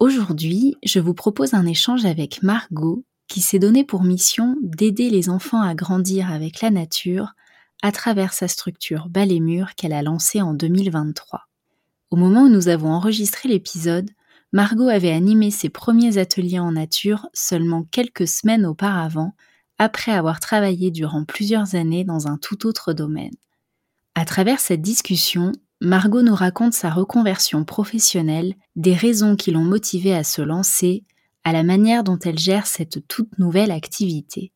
Aujourd'hui, je vous propose un échange avec Margot qui s'est donné pour mission d'aider les enfants à grandir avec la nature à travers sa structure Ballet Mur qu'elle a lancée en 2023. Au moment où nous avons enregistré l'épisode, Margot avait animé ses premiers ateliers en nature seulement quelques semaines auparavant, après avoir travaillé durant plusieurs années dans un tout autre domaine. À travers cette discussion, Margot nous raconte sa reconversion professionnelle, des raisons qui l'ont motivée à se lancer, à la manière dont elle gère cette toute nouvelle activité.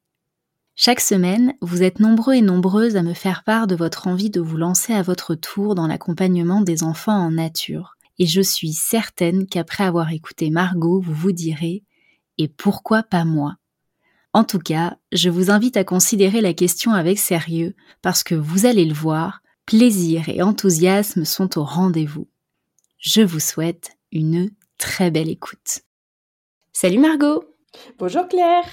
Chaque semaine, vous êtes nombreux et nombreuses à me faire part de votre envie de vous lancer à votre tour dans l'accompagnement des enfants en nature. Et je suis certaine qu'après avoir écouté Margot, vous vous direz Et pourquoi pas moi? En tout cas, je vous invite à considérer la question avec sérieux parce que vous allez le voir, plaisir et enthousiasme sont au rendez-vous. Je vous souhaite une très belle écoute. Salut Margot Bonjour Claire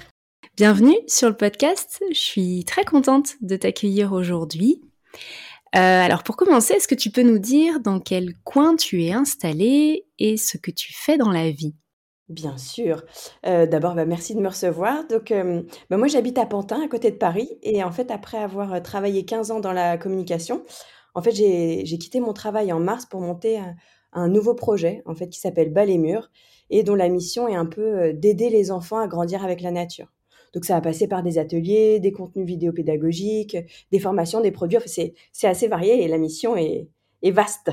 Bienvenue sur le podcast, je suis très contente de t'accueillir aujourd'hui. Euh, alors pour commencer, est-ce que tu peux nous dire dans quel coin tu es installée et ce que tu fais dans la vie? Bien sûr. Euh, d'abord, bah, merci de me recevoir. Donc, euh, bah, moi, j'habite à Pantin, à côté de Paris. Et en fait, après avoir euh, travaillé 15 ans dans la communication, en fait, j'ai quitté mon travail en mars pour monter un, nouveau projet, en fait, qui s'appelle Bas les murs et dont la mission est un peu d'aider les enfants à grandir avec la nature. Donc, ça va passer par des ateliers, des contenus vidéo pédagogiques, des formations, des produits. Enfin, c'est assez varié et la mission est vaste.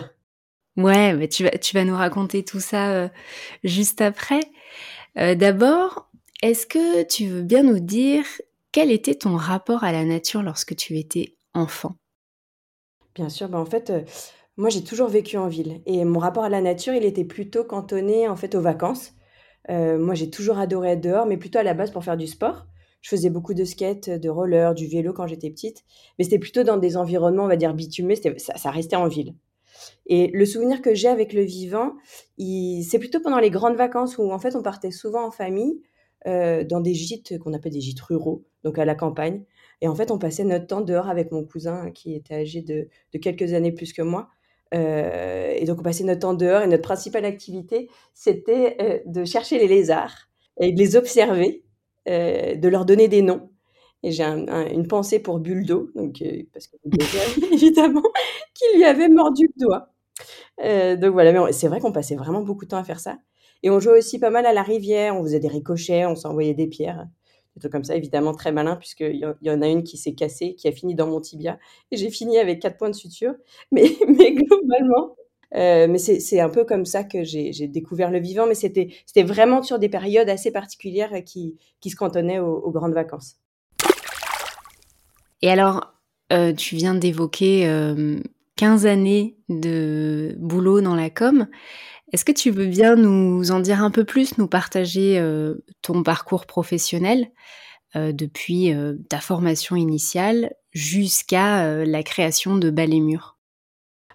Ouais, mais tu vas, tu vas nous raconter tout ça euh, juste après. Euh, d'abord, est-ce que tu veux bien nous dire quel était ton rapport à la nature lorsque tu étais enfant? Bien sûr, bah en fait, euh, moi j'ai toujours vécu en ville et mon rapport à la nature, il était plutôt cantonné en fait aux vacances. moi j'ai toujours adoré être dehors, mais plutôt à la base pour faire du sport. Je faisais beaucoup de skate, de roller, du vélo quand j'étais petite, mais c'était plutôt dans des environnements, on va dire, bitumés, ça, ça restait en ville. Et le souvenir que j'ai avec le vivant, c'est plutôt pendant les grandes vacances où en fait on partait souvent en famille euh, dans des gîtes qu'on appelle des gîtes ruraux, donc à la campagne. Et en fait, on passait notre temps dehors avec mon cousin qui était âgé de, quelques années plus que moi. Euh, et donc, on passait notre temps dehors et notre principale activité, c'était euh, de chercher les lézards et de les observer, de leur donner des noms. Et j'ai une pensée pour Buldo, donc, parce que évidemment, qui lui avait mordu le doigt. Euh, donc voilà, mais c'est vrai qu'on passait vraiment beaucoup de temps à faire ça. Et on jouait aussi pas mal à la rivière, on faisait des ricochets, on s'envoyait des pierres. Des trucs comme ça, évidemment très malin, puisqu'il y, y en a une qui s'est cassée, qui a fini dans mon tibia. Et j'ai fini avec quatre points de suture. Mais, globalement, euh, c'est un peu comme ça que j'ai découvert le vivant, mais c'était vraiment sur des périodes assez particulières qui se cantonnaient aux, grandes vacances. Et alors, euh, tu viens d'évoquer 15 années de boulot dans la com. Est-ce que tu veux bien nous en dire un peu plus, nous partager euh, ton parcours professionnel euh, depuis euh, ta formation initiale jusqu'à la création de Ballet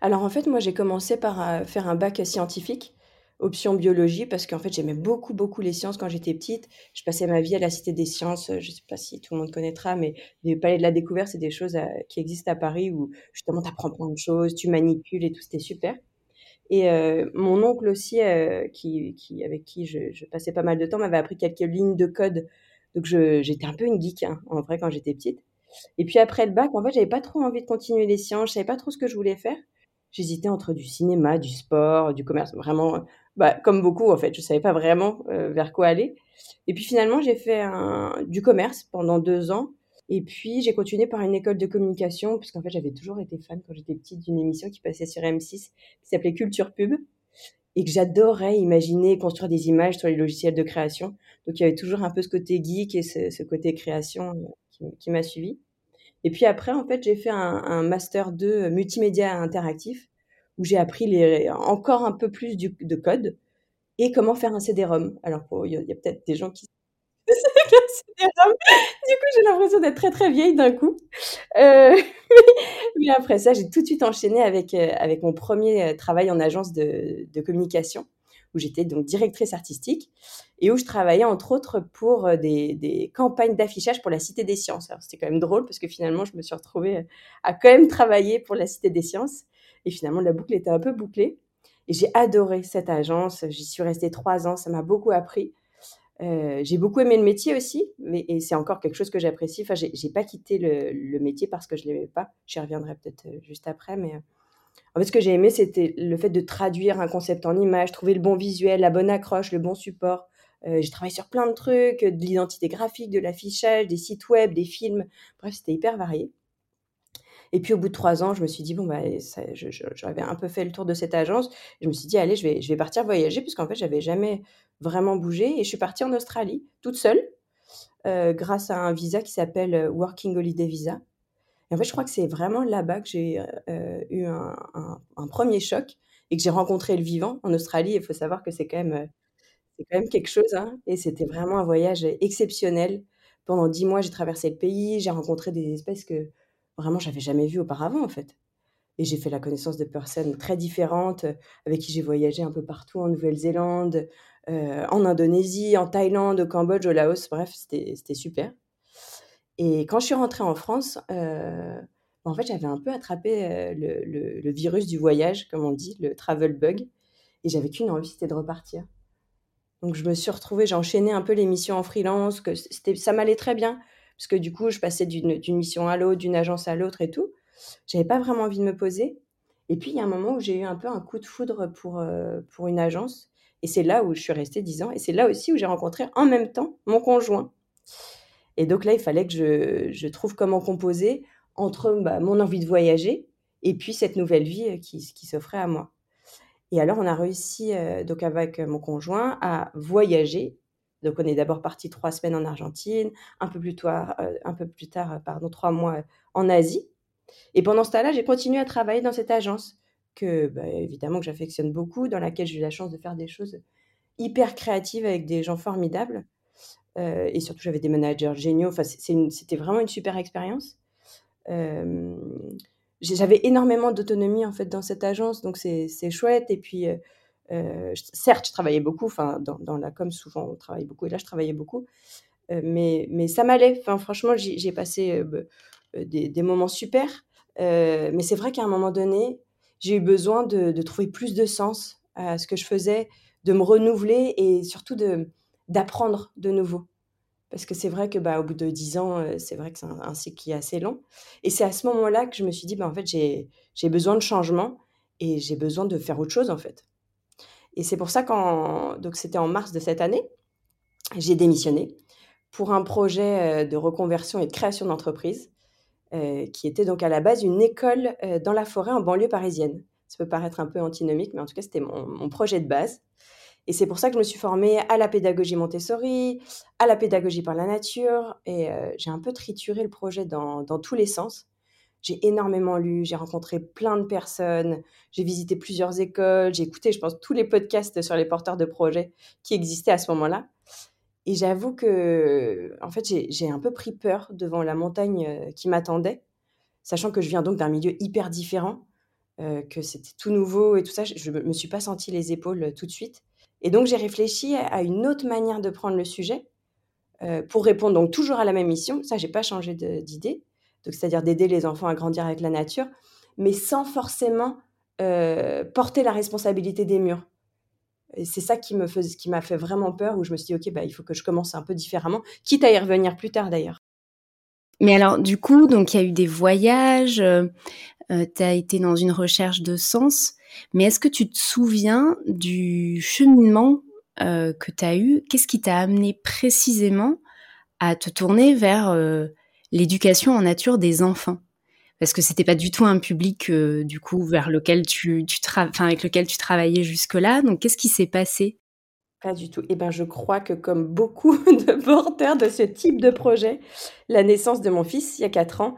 Alors en fait, moi j'ai commencé par faire un bac scientifique option biologie parce qu'en fait j'aimais beaucoup beaucoup les sciences quand j'étais petite. Je passais ma vie à la Cité des Sciences. Je sais pas si tout le monde connaîtra, mais les palais de la découverte, c'est des choses euh, qui existent à Paris où justement tu apprends plein de choses, tu manipules et tout, c'était super. Et euh, mon oncle aussi, euh, qui, avec qui je, je, passais pas mal de temps, m'avait appris quelques lignes de code. Donc j'étais un peu une geek hein, en vrai quand j'étais petite. Et puis après le bac, en fait, j'avais pas trop envie de continuer les sciences. Je savais pas trop ce que je voulais faire. J'hésitais entre du cinéma, du sport, du commerce. Vraiment, bah, comme beaucoup en fait, je savais pas vraiment vers quoi aller. Et puis finalement, j'ai fait un, du commerce pendant deux ans. Et puis j'ai continué par une école de communication, puisqu'en fait j'avais toujours été fan quand j'étais petite d'une émission qui passait sur M6 qui s'appelait Culture Pub et que j'adorais imaginer construire des images sur les logiciels de création. Donc il y avait toujours un peu ce côté geek et ce, côté création euh, qui, m'a suivi. Et puis après, en fait, j'ai fait un, master 2 multimédia interactif où j'ai appris les, encore un peu plus du, de code et comment faire un CD-ROM. Alors, il y a, peut-être des gens qui du coup, j'ai l'impression d'être très très vieille d'un coup. Euh, mais après ça, j'ai tout de suite enchaîné avec, euh, avec mon premier euh, travail en agence de, de communication, où j'étais donc directrice artistique et où je travaillais entre autres pour des, des campagnes d'affichage pour la Cité des Sciences. Alors c'était quand même drôle parce que finalement, je me suis retrouvée à quand même travailler pour la Cité des Sciences. Et finalement, la boucle était un peu bouclée. Et j'ai adoré cette agence. J'y suis restée trois ans. Ça m'a beaucoup appris. Euh, j'ai beaucoup aimé le métier aussi, mais et c'est encore quelque chose que j'apprécie. Enfin, j'ai pas quitté le, métier parce que je l'aimais pas. J'y reviendrai peut-être euh, juste après, mais euh, en fait, ce que j'ai aimé, c'était le fait de traduire un concept en image, trouver le bon visuel, la bonne accroche, le bon support. J'ai travaillé sur plein de trucs, de l'identité graphique, de l'affichage, des sites web, des films. Bref, c'était hyper varié. Et puis au bout de trois ans, je me suis dit, bon, bah, j'avais un peu fait le tour de cette agence. je me suis dit, allez, je vais, je vais partir voyager, puisqu'en fait, j'avais jamais vraiment bougé. Et je suis partie en Australie, toute seule, euh, grâce à un visa qui s'appelle euh, Working Holiday Visa. Et en fait, je crois que c'est vraiment là-bas que j'ai euh, eu un, premier choc et que j'ai rencontré le vivant en Australie. Il faut savoir que c'est quand même, quand même quelque chose. Hein. Et c'était vraiment un voyage exceptionnel. Pendant dix mois, j'ai traversé le pays, j'ai rencontré des espèces que vraiment j'avais jamais vu auparavant en fait. Et j'ai fait la connaissance de personnes très différentes avec qui j'ai voyagé un peu partout en Nouvelle-Zélande, euh, en Indonésie, en Thaïlande, au Cambodge, au Laos. Bref, c'était super. Et quand je suis rentrée en France, euh, en fait, j'avais un peu attrapé euh, le, le, virus du voyage, comme on dit, le travel bug. Et j'avais qu'une envie, c'était de repartir. Donc je me suis retrouvée, j'ai enchaîné un peu les missions en freelance, que ça m'allait très bien parce que du coup, je passais d'une mission à l'autre, d'une agence à l'autre et tout. J'avais pas vraiment envie de me poser. Et puis, il y a un moment où j'ai eu un peu un coup de foudre pour, euh, pour une agence. Et c'est là où je suis restée 10 ans. Et c'est là aussi où j'ai rencontré en même temps mon conjoint. Et donc là, il fallait que je, je trouve comment composer entre bah, mon envie de voyager et puis cette nouvelle vie euh, qui, qui s'offrait à moi. Et alors, on a réussi, euh, donc avec mon conjoint, à voyager donc on est d'abord parti trois semaines en Argentine, un peu plus tard, euh, tard pardon, trois mois en Asie. Et pendant ce temps-là, j'ai continué à travailler dans cette agence que, bah, évidemment, que j'affectionne beaucoup, dans laquelle j'ai eu la chance de faire des choses hyper créatives avec des gens formidables. Euh, et surtout, j'avais des managers géniaux. Enfin, c'était vraiment une super expérience. Euh, j'avais énormément d'autonomie en fait dans cette agence, donc c'est chouette. Et puis, euh, certes, je travaillais beaucoup, enfin, dans, la com, souvent, on travaille beaucoup, et là, je travaillais beaucoup, euh, mais, mais ça m'allait. Enfin, franchement, j'ai passé euh, des, moments super, mais c'est vrai qu'à un moment donné, j'ai eu besoin de, trouver plus de sens à ce que je faisais, de me renouveler et surtout d'apprendre de, nouveau. Parce que c'est vrai que bah, au bout de dix ans, c'est vrai que c'est un, cycle qui est assez long. Et c'est à ce moment-là que je me suis dit, bah, en fait, j'ai besoin de changement et j'ai besoin de faire autre chose, en fait. Et c'est pour ça qu'en donc c'était en mars de cette année, j'ai démissionné pour un projet euh, de reconversion et de création d'entreprise euh, qui était donc à la base une école euh, dans la forêt en banlieue parisienne. Ça peut paraître un peu antinomique, mais en tout cas, c'était mon, projet de base. Et c'est pour ça que je me suis formée à la pédagogie Montessori, à la pédagogie par la nature, et j'ai un peu trituré le projet dans, dans tous les sens. J'ai énormément lu, j'ai rencontré plein de personnes, j'ai visité plusieurs écoles, j'ai écouté, je pense, tous les podcasts sur les porteurs de projets qui existaient à ce moment-là. Et j'avoue que, en fait, j'ai un peu pris peur devant la montagne euh, qui m'attendait, sachant que je viens donc d'un milieu hyper différent, euh, que c'était tout nouveau et tout ça. Je ne me suis pas senti les épaules euh, tout de suite. Et donc, j'ai réfléchi à une autre manière de prendre le sujet pour répondre donc toujours à la même mission. Ça, j'ai pas changé d'idée c'est-à-dire d'aider les enfants à grandir avec la nature, mais sans forcément euh, porter la responsabilité des murs. C'est ça qui me qui m'a fait vraiment peur, où je me suis dit, ok, bah, il faut que je commence un peu différemment, quitte à y revenir plus tard d'ailleurs. Mais alors, du coup, donc il y a eu des voyages, euh, euh, tu as été dans une recherche de sens. Mais est-ce que tu te souviens du cheminement que tu as eu? Qu'est-ce qui t'a amené précisément à te tourner vers l'éducation en nature des enfants Parce que c'était pas du tout un public euh, du coup vers lequel tu, avec lequel tu travaillais jusque-là. Donc qu'est-ce qui s'est passé? Pas du tout. Eh ben, je crois que comme beaucoup de porteurs de ce type de projet, la naissance de mon fils, il y a 4 ans,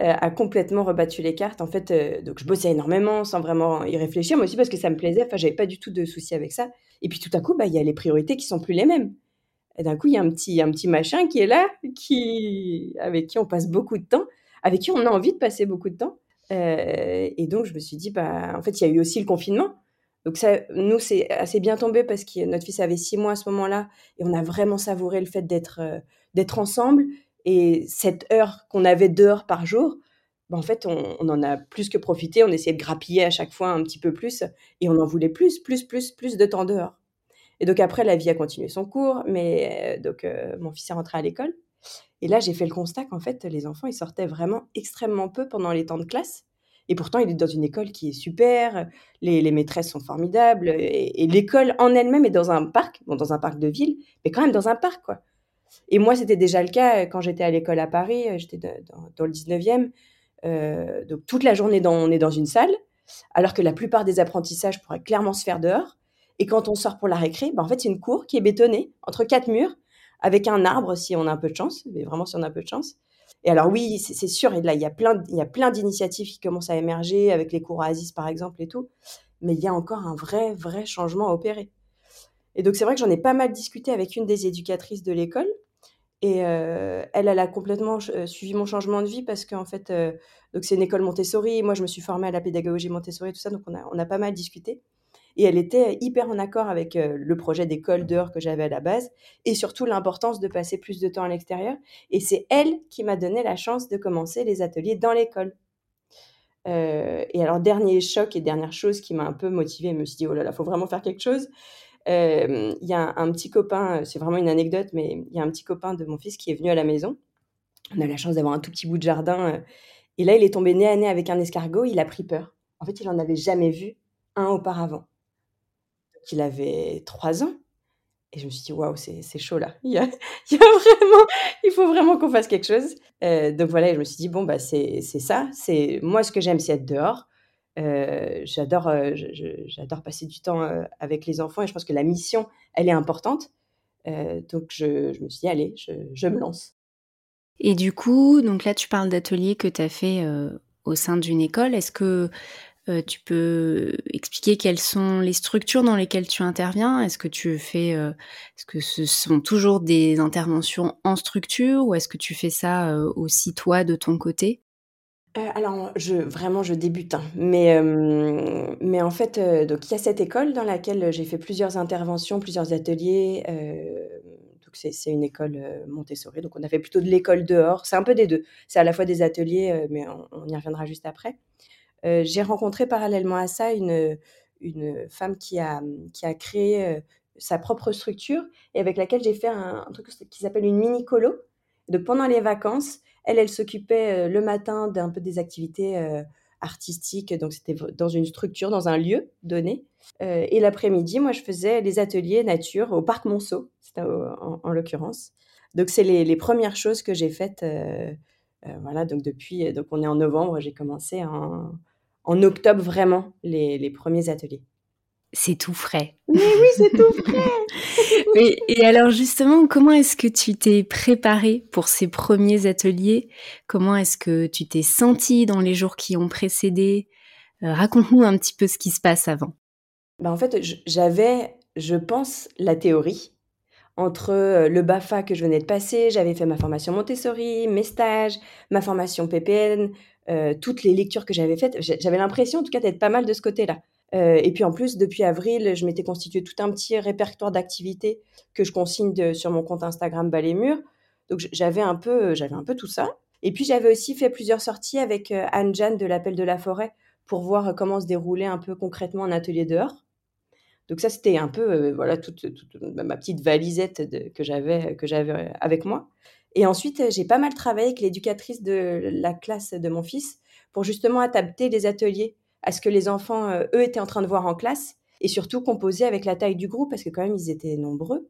euh, a complètement rebattu les cartes. En fait, euh, donc je bossais énormément sans vraiment y réfléchir, moi aussi parce que ça me plaisait. Enfin, j'avais pas du tout de soucis avec ça. Et puis tout à coup, bah, il y a les priorités qui sont plus les mêmes. Et d'un coup, il y a un petit, un petit machin qui est là, qui, avec qui on passe beaucoup de temps, avec qui on a envie de passer beaucoup de temps. Euh, et donc, je me suis dit, bah, en fait, il y a eu aussi le confinement. Donc ça, nous, c'est assez bien tombé parce que notre fils avait six mois à ce moment-là et on a vraiment savouré le fait d'être euh, ensemble. Et cette heure qu'on avait d'heures par jour, ben en fait, on, on, en a plus que profité. On essayait de grappiller à chaque fois un petit peu plus et on en voulait plus, plus, plus, plus de temps dehors. Et donc après, la vie a continué son cours, mais euh, donc euh, mon fils est rentré à l'école. Et là, j'ai fait le constat qu'en fait, les enfants, ils sortaient vraiment extrêmement peu pendant les temps de classe. Et pourtant, il est dans une école qui est super, les, maîtresses sont formidables, et, l'école en elle-même est dans un parc, bon, dans un parc de ville, mais quand même dans un parc, quoi. Et moi, c'était déjà le cas euh, quand j'étais à l'école à Paris, j'étais dans, le 19e, euh, donc toute la journée, on est dans une salle, alors que la plupart des apprentissages pourraient clairement se faire dehors. Et quand on sort pour la récré, ben, en fait, c'est une cour qui est bétonnée entre quatre murs, avec un arbre si on a un peu de chance, mais vraiment si on a un peu de chance. Et alors oui, c'est sûr, là, il y a plein, d'initiatives qui commencent à émerger avec les cours Aziz par exemple et tout, mais il y a encore un vrai, vrai changement à opérer. Et donc c'est vrai que j'en ai pas mal discuté avec une des éducatrices de l'école, et euh, elle, elle a complètement euh, suivi mon changement de vie parce qu'en fait, euh, c'est une école Montessori, moi je me suis formée à la pédagogie Montessori, tout ça, donc on a, on a pas mal discuté. Et elle était hyper en accord avec euh, le projet d'école d'heures que j'avais à la base et surtout l'importance de passer plus de temps à l'extérieur. Et c'est elle qui m'a donné la chance de commencer les ateliers dans l'école. Euh, et alors, dernier choc et dernière chose qui m'a un peu motivée, je me suis dit, oh là là, faut vraiment faire quelque chose. Euh, il y a un, petit copain, c'est vraiment une anecdote, mais il y a un petit copain de mon fils qui est venu à la maison. On a la chance d'avoir un tout petit bout de jardin. et là, il est tombé nez à nez avec un escargot. Il a pris peur. En fait, il n'en avait jamais vu un auparavant qu'il avait trois ans. Et je me suis dit, waouh, c'est chaud là. Il y, a, il y a, vraiment, il faut vraiment qu'on fasse quelque chose. Euh, donc voilà, je me suis dit, bon, bah, c'est ça. c'est Moi, ce que j'aime, c'est être dehors. Euh, j'adore euh, j'adore passer du temps avec les enfants et je pense que la mission, elle est importante. donc je, je, me suis dit, allez, je, je, me lance. Et du coup, donc là, tu parles d'ateliers que tu as fait au sein d'une école. Est-ce que euh, tu peux expliquer quelles sont les structures dans lesquelles tu interviens Est-ce que tu fais, euh, est-ce que ce sont toujours des interventions en structure ou est-ce que tu fais ça euh, aussi toi de ton côté? Alors, vraiment, je débute, hein. mais, mais en fait, donc il y a cette école dans laquelle j'ai fait plusieurs interventions, plusieurs ateliers. donc c'est une école Montessori, donc on a fait plutôt de l'école dehors. C'est un peu des deux. C'est à la fois des ateliers, mais on, y reviendra juste après. Euh, j'ai rencontré parallèlement à ça une, une femme qui a, qui a créé euh, sa propre structure et avec laquelle j'ai fait un, truc qui s'appelle une mini colo. Donc pendant les vacances, elle, elle s'occupait euh, le matin d'un peu des activités artistiques, donc c'était dans une structure, dans un lieu donné. et l'après-midi, moi, je faisais les ateliers nature au parc Monceau, en, en l'occurrence. Donc c'est les, les, premières choses que j'ai faites. voilà, donc depuis, donc on est en novembre, j'ai commencé en, en octobre vraiment les, premiers ateliers. C'est tout frais. Mais oui, c'est tout frais. et, alors justement, comment est-ce que tu t'es préparée pour ces premiers ateliers? Comment est-ce que tu t'es sentie dans les jours qui ont précédé? Euh, Raconte-nous un petit peu ce qui se passe avant. Bah en fait, j'avais, je pense, la théorie entre euh, le BAFA que je venais de passer, j'avais fait ma formation Montessori, mes stages, ma formation PPN, euh, toutes les lectures que j'avais faites, j'avais l'impression en tout cas d'être pas mal de ce côté-là. Euh, et puis en plus, depuis avril, je m'étais constitué tout un petit répertoire d'activités que je consigne sur mon compte Instagram Balémur. Donc j'avais un peu, j'avais un peu tout ça. Et puis j'avais aussi fait plusieurs sorties avec euh, Anne-Jeanne de l'Appel de la Forêt pour voir comment se déroulait un peu concrètement un atelier dehors. Donc ça, c'était un peu, voilà, toute, ma petite valisette que j'avais que j'avais avec moi. Et ensuite, j'ai pas mal travaillé avec l'éducatrice de la classe de mon fils pour justement adapter les ateliers à ce que les enfants, eux, étaient en train de voir en classe et surtout composer avec la taille du groupe parce que quand même, ils étaient nombreux.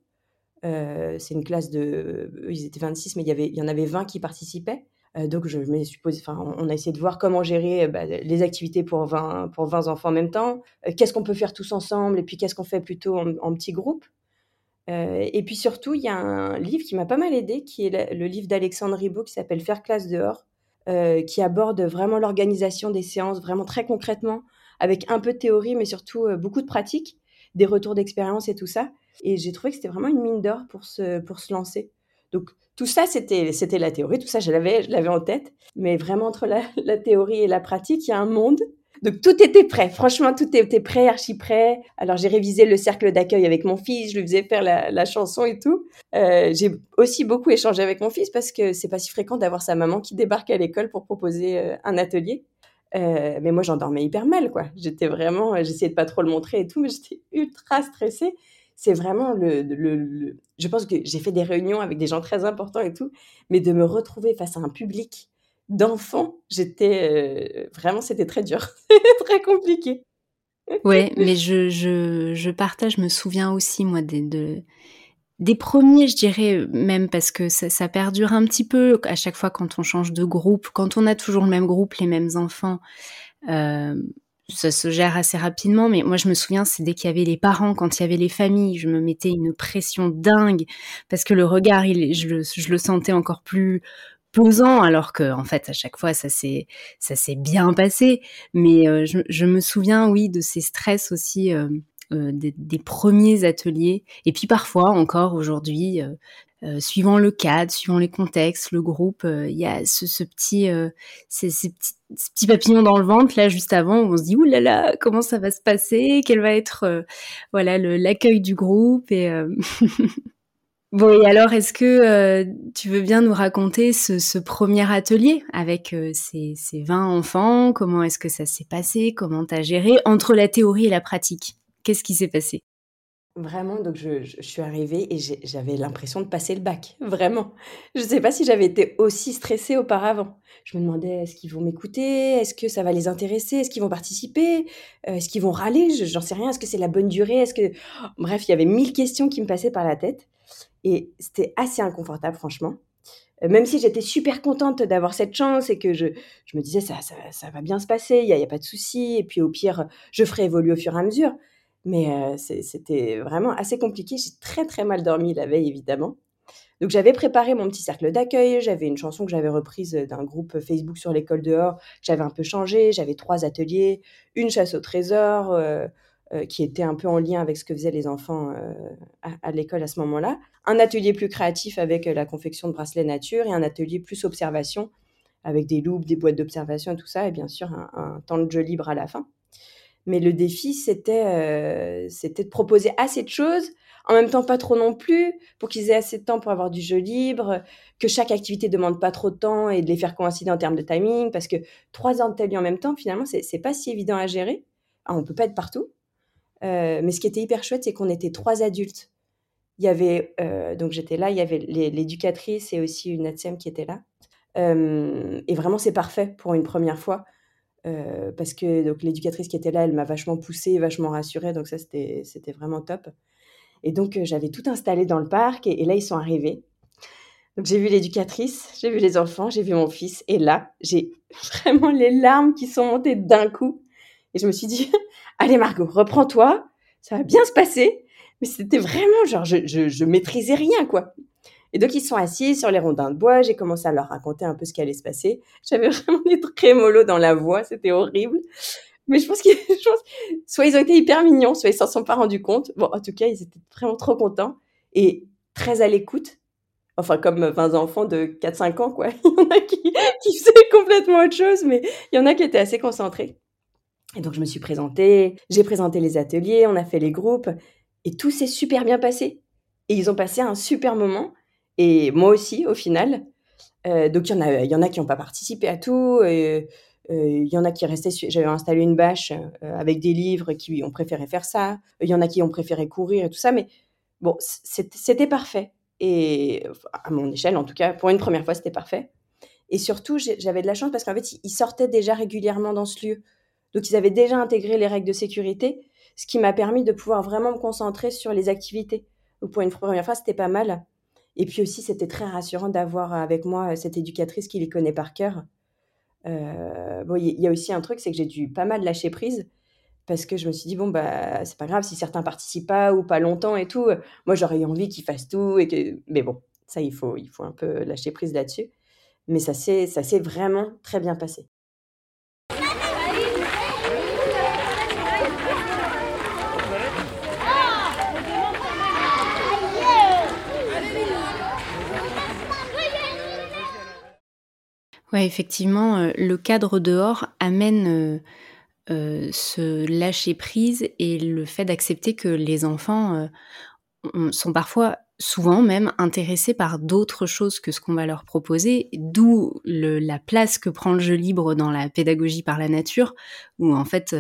c'est une classe de... Ils étaient 26, mais il y, avait, il y en avait 20 qui participaient. donc, je me suppose, enfin, on a essayé de voir comment gérer bah, les activités pour 20, pour 20 enfants en même temps. qu'est-ce qu'on peut faire tous ensemble et puis qu'est-ce qu'on fait plutôt en, en petits groupes? Et puis surtout, il y a un livre qui m'a pas mal aidé, qui est le, livre d'Alexandre Ribot qui s'appelle Faire classe dehors, qui aborde vraiment l'organisation des séances, vraiment très concrètement, avec un peu de théorie, mais surtout beaucoup de pratique, des retours d'expérience et tout ça. Et j'ai trouvé que c'était vraiment une mine d'or pour se, pour se lancer. Donc tout ça, c'était, la théorie, tout ça, je l'avais, en tête. Mais vraiment, entre la théorie et la pratique, il y a un monde. Donc tout était prêt, franchement, tout était prêt, archi prêt. Alors j'ai révisé le cercle d'accueil avec mon fils, je lui faisais faire la, chanson et tout. Euh, j'ai aussi beaucoup échangé avec mon fils parce que c'est pas si fréquent d'avoir sa maman qui débarque à l'école pour proposer euh, un atelier. Euh, mais moi, j'en dormais hyper mal, quoi. J'étais vraiment, j'essayais de pas trop le montrer et tout, mais j'étais ultra stressée c'est vraiment le, le, Je pense que j'ai fait des réunions avec des gens très importants et tout, mais de me retrouver face à un public d'enfants, j'étais... Euh, vraiment, c'était très dur. très compliqué. ouais, mais je, je, je, partage, je me souviens aussi, moi, des, de, des premiers, je dirais même, parce que ça, ça, perdure un petit peu à chaque fois quand on change de groupe, quand on a toujours le même groupe, les mêmes enfants. Euh, ça se gère assez rapidement, mais moi je me souviens, c'est dès qu'il y avait les parents, quand il y avait les familles, je me mettais une pression dingue parce que le regard, il, je, le, je le sentais encore plus posant, alors que en fait à chaque fois ça s'est ça s'est bien passé. Mais euh, je, je, me souviens, oui, de ces stress aussi. Euh, euh des, des, premiers ateliers et puis parfois encore aujourd'hui euh, euh, suivant le cadre, suivant les contextes, le groupe, euh, il y a ce, ce petit, euh, ces, ces, petits, ces, petits, papillons dans le ventre là juste avant où on se dit ouh là là comment ça va se passer, quel va être voilà l'accueil du groupe? Et Bon, et alors, est-ce que tu veux bien nous raconter ce, premier atelier avec ces, ces 20 enfants? Comment est-ce que ça s'est passé? Comment tu as géré? Entre la théorie et la pratique Qu'est-ce qui s'est passé? Vraiment, donc je, je, suis arrivée et j'avais l'impression de passer le bac, vraiment. Je ne sais pas si j'avais été aussi stressée auparavant. Je me demandais, est-ce qu'ils vont m'écouter? Est-ce que ça va les intéresser? Est-ce qu'ils vont participer? Euh, Est-ce qu'ils vont râler? J'en sais rien. Est-ce que c'est la bonne durée? Est-ce que... Bref, il y avait mille questions qui me passaient par la tête. Et c'était assez inconfortable, franchement. Euh, même si j'étais super contente d'avoir cette chance et que je, je me disais, ça, ça, va bien se passer, il n'y a, pas de souci. Et puis au pire, je ferai évoluer au fur et à mesure. Mais c'était vraiment assez compliqué. J'ai très très mal dormi la veille, évidemment. Donc j'avais préparé mon petit cercle d'accueil, j'avais une chanson que j'avais reprise d'un groupe Facebook sur l'école dehors, j'avais un peu changé, j'avais trois ateliers, une chasse au trésor euh, euh, qui était un peu en lien avec ce que faisaient les enfants euh, à, l'école à ce moment-là, un atelier plus créatif avec la confection de bracelets nature et un atelier plus observation avec des loupes, des boîtes d'observation et tout ça, et bien sûr un, temps de jeu libre à la fin. Mais le défi, c'était euh, de proposer assez de choses, en même temps pas trop non plus, pour qu'ils aient assez de temps pour avoir du jeu libre, que chaque activité demande pas trop de temps et de les faire coïncider en termes de timing, parce que trois ans de en même temps, finalement, c'est pas si évident à gérer. Alors, on peut pas être partout. Euh, mais ce qui était hyper chouette, c'est qu'on était trois adultes. Il y avait, euh, donc j'étais là, il y avait l'éducatrice et aussi une ATSEM qui était là. Euh, et vraiment, c'est parfait pour une première fois parce que l'éducatrice qui était là, elle m'a vachement poussée, vachement rassurée, donc ça c'était vraiment top. Et donc j'avais tout installé dans le parc et, là ils sont arrivés. Donc j'ai vu l'éducatrice, j'ai vu les enfants, j'ai vu mon fils et là j'ai vraiment les larmes qui sont montées d'un coup et je me suis dit allez Margot reprends-toi, ça va bien se passer. Mais c'était vraiment genre je, je, je maîtrisais rien quoi. Et donc, ils sont assis sur les rondins de bois. J'ai commencé à leur raconter un peu ce qui allait se passer. J'avais vraiment des trémolos dans la voix. C'était horrible. Mais je pense qu'ils, soit ils ont été hyper mignons, soit ils s'en sont pas rendus compte. Bon, en tout cas, ils étaient vraiment trop contents et très à l'écoute. Enfin, comme 20 enfants de 4-5 ans, quoi. Il y en a qui, qui faisaient complètement autre chose, mais il y en a qui étaient assez concentrés. Et donc, je me suis présentée, j'ai présenté les ateliers, on a fait les groupes, et tout s'est super bien passé. Et ils ont passé un super moment et moi aussi au final. Euh, donc il y en a, qui n'ont pas participé à tout. Et, euh, il y en a qui restaient. J'avais installé une bâche euh, avec des livres qui ont préféré faire ça. Il y en a qui ont préféré courir et tout ça. Mais bon, c'était parfait. Et à mon échelle, en tout cas, pour une première fois, c'était parfait. Et surtout, j'avais de la chance parce qu'en fait, ils sortaient déjà régulièrement dans ce lieu. Donc ils avaient déjà intégré les règles de sécurité, ce qui m'a permis de pouvoir vraiment me concentrer sur les activités. Donc pour une première fois, c'était pas mal. Et puis aussi, c'était très rassurant d'avoir avec moi cette éducatrice qui les connaît par cœur. Euh, bon, il y, a aussi un truc, c'est que j'ai dû pas mal lâcher prise parce que je me suis dit bon bah c'est pas grave si certains participent pas ou pas longtemps et tout. Moi j'aurais eu envie qu'ils fassent tout et que mais bon ça il faut il faut un peu lâcher prise là-dessus. Mais ça s'est ça s'est vraiment très bien passé. Ouais, effectivement, euh, le cadre dehors amène euh, euh, ce lâcher prise et le fait d'accepter que les enfants sont parfois, souvent même, intéressés par d'autres choses que ce qu'on va leur proposer, d'où la place que prend le jeu libre dans la pédagogie par la nature, où en fait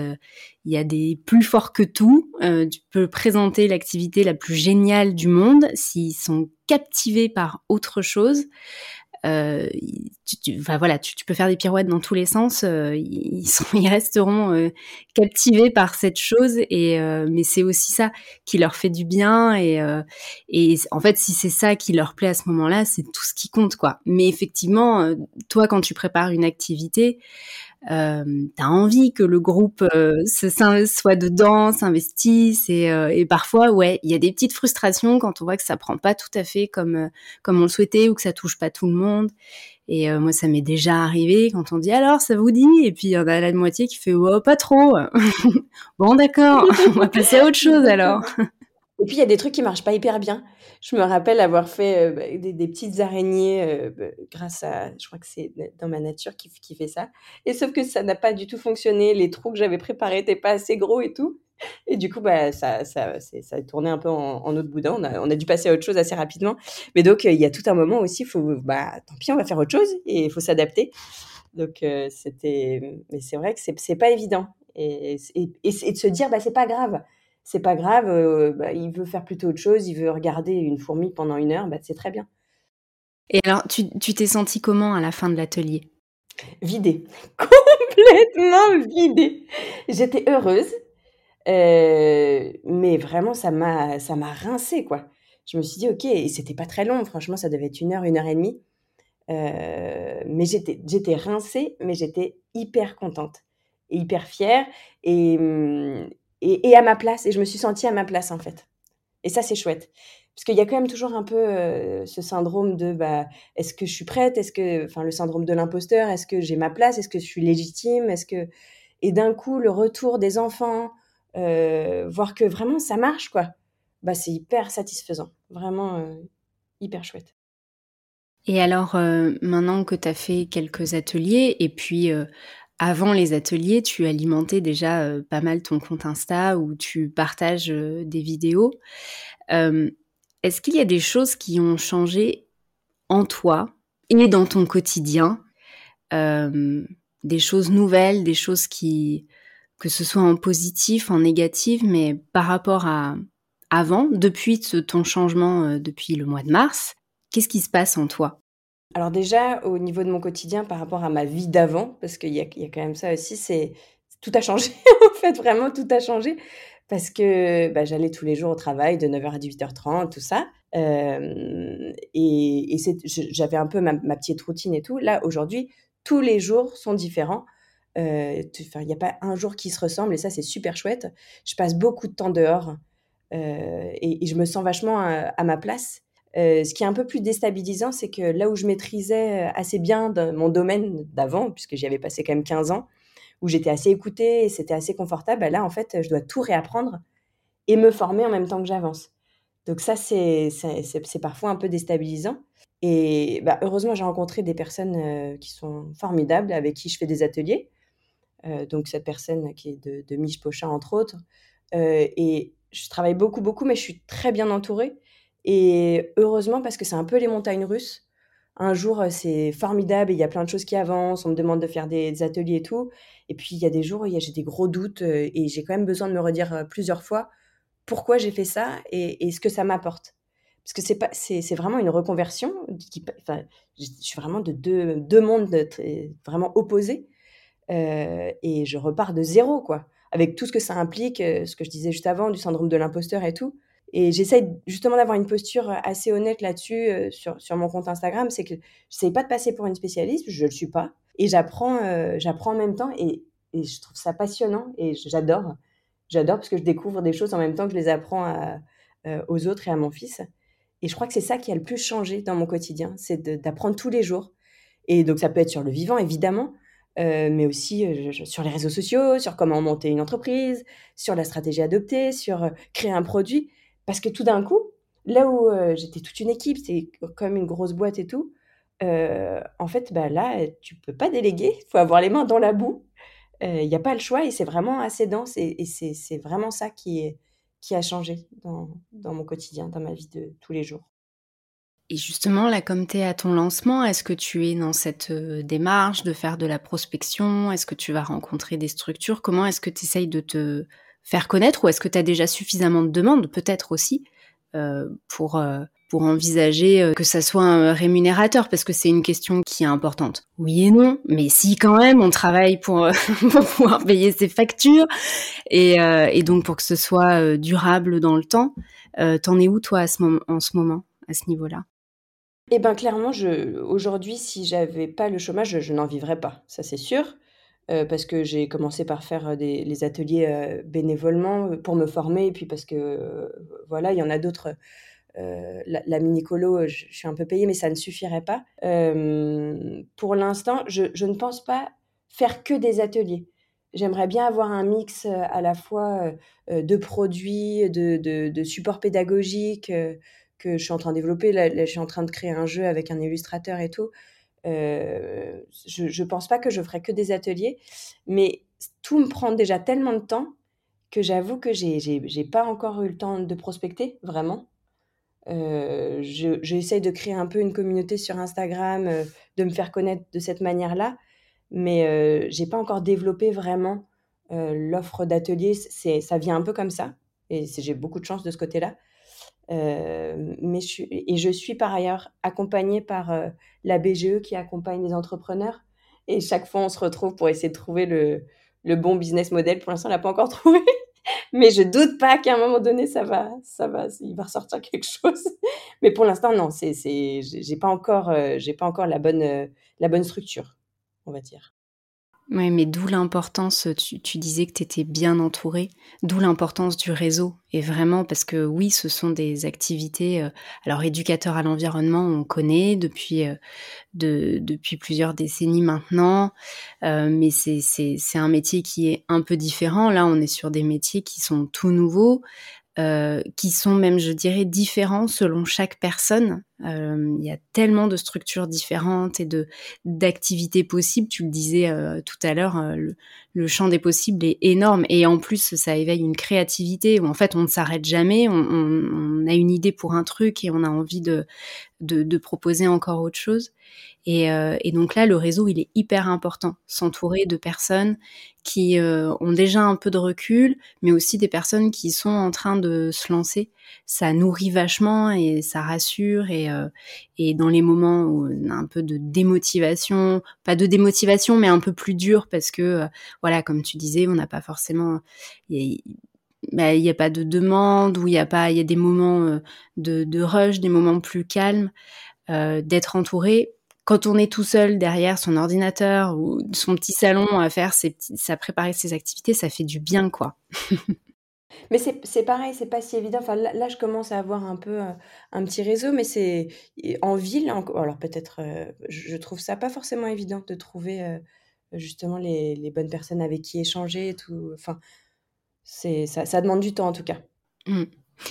il y a des plus forts que tout. tu peux présenter l'activité la plus géniale du monde s'ils sont captivés par autre chose euh, tu, voilà, tu, peux faire des pirouettes dans tous les sens. Euh, ils, sont, ils resteront euh, captivés par cette chose. Et mais c'est aussi ça qui leur fait du bien. Et, et en fait, si c'est ça qui leur plaît à ce moment-là, c'est tout ce qui compte, quoi. Mais effectivement, toi, quand tu prépares une activité, euh, t'as envie que le groupe euh, soit dedans, s'investisse et, euh, et, parfois ouais, il y a des petites frustrations quand on voit que ça prend pas tout à fait comme euh, comme on le souhaitait ou que ça touche pas tout le monde. Et moi, ça m'est déjà arrivé quand on dit alors ça vous dit et puis il y en a la moitié qui fait oh pas trop. bon d'accord, on va passer à autre chose alors. Et puis il y a des trucs qui marchent pas hyper bien. Je me rappelle avoir fait euh, bah, des, petites araignées euh, bah, grâce à, je crois que c'est dans ma nature qui, fait ça. Et sauf que ça n'a pas du tout fonctionné. Les trous que j'avais préparés n'étaient pas assez gros et tout. Et du coup, bah, ça, ça, ça a tourné un peu en, autre boudin. On a, dû passer à autre chose assez rapidement. Mais donc, il y a tout un moment aussi, bah, tant pis, on va faire autre chose et il faut s'adapter. Donc, euh, c'était, mais c'est vrai que c'est pas évident. Et, et, et, de se dire, bah, c'est pas grave c'est pas grave, euh, bah, il veut faire plutôt autre chose, il veut regarder une fourmi pendant une heure, bah, c'est très bien. Et alors, tu t'es senti comment à la fin de l'atelier? Vidée, complètement vidée. J'étais heureuse, euh, mais vraiment, ça m'a ça m'a rincé, quoi. Je me suis dit, ok, et c'était pas très long, franchement, ça devait être une heure, une heure et demie. Euh, mais j'étais j'étais rincée, mais j'étais hyper contente et hyper fière. Et, et, à ma place. Et je me suis sentie à ma place, en fait. Et ça, c'est chouette. Parce qu'il y a quand même toujours un peu euh, ce syndrome de bah, est-ce que je suis prête? Est-ce que, enfin, le syndrome de l'imposteur Est-ce que j'ai ma place? Est-ce que je suis légitime? Est-ce que. Et d'un coup, le retour des enfants, euh, voir que vraiment ça marche, quoi, bah, c'est hyper satisfaisant. Vraiment euh, hyper chouette. Et alors, maintenant que tu as fait quelques ateliers, et puis avant les ateliers, tu alimentais déjà euh, pas mal ton compte Insta où tu partages euh, des vidéos. Euh, est-ce qu'il y a des choses qui ont changé en toi et dans ton quotidien Des choses nouvelles, des choses qui, que ce soit en positif, en négatif, mais par rapport à avant, depuis ton changement depuis le mois de mars, qu'est-ce qui se passe en toi? Alors déjà, au niveau de mon quotidien par rapport à ma vie d'avant, parce qu'il y a, quand même ça aussi, c'est tout a changé en fait, vraiment tout a changé parce que bah, j'allais tous les jours au travail de 9h à 18h30, tout ça. Euh, et, j'avais un peu ma, petite routine et tout. Là, aujourd'hui, tous les jours sont différents. Euh, il n'y a pas un jour qui se ressemble et ça, c'est super chouette. Je passe beaucoup de temps dehors euh, et, je me sens vachement à ma place. Euh, ce qui est un peu plus déstabilisant, c'est que là où je maîtrisais euh, assez bien mon domaine d'avant, puisque j'y avais passé quand même 15 ans, où j'étais assez écoutée et c'était assez confortable, bah là, en fait, je dois tout réapprendre et me former en même temps que j'avance. Donc ça, c'est parfois un peu déstabilisant. Et bah, heureusement, j'ai rencontré des personnes euh, qui sont formidables, avec qui je fais des ateliers. donc cette personne qui est de, de Mich Pochin, entre autres. et je travaille beaucoup, beaucoup, mais je suis très bien entourée. Et heureusement, parce que c'est un peu les montagnes russes. Un jour, euh, c'est formidable et il y a plein de choses qui avancent. On me demande de faire des, ateliers et tout. Et puis, il y a des jours où j'ai des gros doutes euh, et j'ai quand même besoin de me redire euh, plusieurs fois pourquoi j'ai fait ça et, ce que ça m'apporte. Parce que c'est pas, c'est, vraiment une reconversion. Qui, enfin, je suis vraiment de deux, deux mondes vraiment opposés. et je repars de zéro, quoi, avec tout ce que ça implique, ce que je disais juste avant, du syndrome de l'imposteur et tout. Et j'essaye justement d'avoir une posture assez honnête là-dessus sur, sur mon compte Instagram, c'est que j'essaye pas de passer pour une spécialiste, je le suis pas, et j'apprends, j'apprends en même temps, et, je trouve ça passionnant, et j'adore, j'adore parce que je découvre des choses en même temps que je les apprends aux autres et à mon fils. Et je crois que c'est ça qui a le plus changé dans mon quotidien, c'est d'apprendre tous les jours. Et donc ça peut être sur le vivant, évidemment, euh, mais aussi euh, sur les réseaux sociaux, sur comment monter une entreprise, sur la stratégie adoptée, sur euh, créer un produit. Parce que tout d'un coup, là où j'étais toute une équipe, c'est comme une grosse boîte et tout, en fait, bah, là, tu peux pas déléguer, il faut avoir les mains dans la boue. Il n'y a pas le choix et c'est vraiment assez dense et, c'est vraiment ça qui qui a changé dans, dans mon quotidien, dans ma vie de tous les jours. Et justement, là, comme tu es à ton lancement, est-ce que tu es dans cette euh, démarche de faire de la prospection? Est-ce que tu vas rencontrer des structures? Comment est-ce que tu essayes de te faire connaître Ou est-ce que tu as déjà suffisamment de demandes, peut-être aussi, euh, pour, euh, pour envisager euh, que ça soit un rémunérateur? Parce que c'est une question qui est importante. Oui et non, mais si quand même on travaille pour, pour pouvoir payer ses factures et, et, donc pour que ce soit durable dans le temps. T'en es où toi à ce en ce moment à ce niveau-là? Eh ben clairement, aujourd'hui, si j'avais pas le chômage, je, n'en vivrais pas, ça c'est sûr. Parce que j'ai commencé par faire des, les ateliers bénévolement pour me former, et puis parce que voilà, il y en a d'autres euh, la, mini-colo, je, suis un peu payée, mais ça ne suffirait pas. Euh, pour l'instant, je, ne pense pas faire que des ateliers. J'aimerais bien avoir un mix euh, à la fois de produits, de, de, supports pédagogiques que je suis en train de développer. Là, je suis en train de créer un jeu avec un illustrateur et tout. Je ne pense pas que je ferai que des ateliers, mais tout me prend déjà tellement de temps que j'avoue que j'ai pas encore eu le temps de prospecter, vraiment. Euh, J'essaye de créer un peu une communauté sur Instagram, euh, de me faire connaître de cette manière-là, mais euh, j'ai pas encore développé vraiment euh, l'offre d'atelier. Ça vient un peu comme ça, et j'ai beaucoup de chance de ce côté-là. Mais je suis, et je suis par ailleurs accompagnée par la BGE qui accompagne les entrepreneurs. Et chaque fois, on se retrouve pour essayer de trouver le, le bon business model. Pour l'instant, on l'a pas encore trouvé mais je doute pas qu'à un moment donné ça va ça va il va ressortir quelque chose mais pour l'instant non c'est c'est j'ai pas encore euh, j'ai pas encore la bonne euh, la bonne structure on va dire oui, mais d'où l'importance, tu, disais que tu étais bien entouré, d'où l'importance du réseau. Et vraiment, parce que oui, ce sont des activités, euh, alors éducateur à l'environnement, on connaît depuis, euh, de, depuis plusieurs décennies maintenant, euh, mais c'est un métier qui est un peu différent. Là, on est sur des métiers qui sont tout nouveaux, qui sont même, je dirais, différents selon chaque personne. Euh, il y a tellement de structures différentes et de d'activités possibles. Tu le disais euh, tout à l'heure, le, le, champ des possibles est énorme et en plus, ça éveille une créativité où en fait, on ne s'arrête jamais. On, a une idée pour un truc et on a envie de, de, proposer encore autre chose. Et, euh, donc là, le réseau, il est hyper important. S'entourer de personnes qui euh, ont déjà un peu de recul, mais aussi des personnes qui sont en train de se lancer. Ça nourrit vachement et ça rassure. Euh, et dans les moments où on a un peu de démotivation, pas de démotivation, mais un peu plus dur parce que, euh, voilà, comme tu disais, on n'a pas forcément... il bah, n'y a pas de demande ou il y a pas il y a des moments de, de rush des moments plus calmes euh, d'être entouré quand on est tout seul derrière son ordinateur ou son petit salon à faire ses à préparer ses activités, ça fait du bien, quoi. mais c'est pareil, c'est pas si évident. Enfin, là, je commence à avoir un peu euh, un petit réseau, mais c'est en ville. alors peut-être, euh, je trouve ça pas forcément évident de trouver euh, justement les, les, bonnes personnes avec qui échanger et tout. Enfin, c'est ça, ça demande du temps en tout cas. Mmh.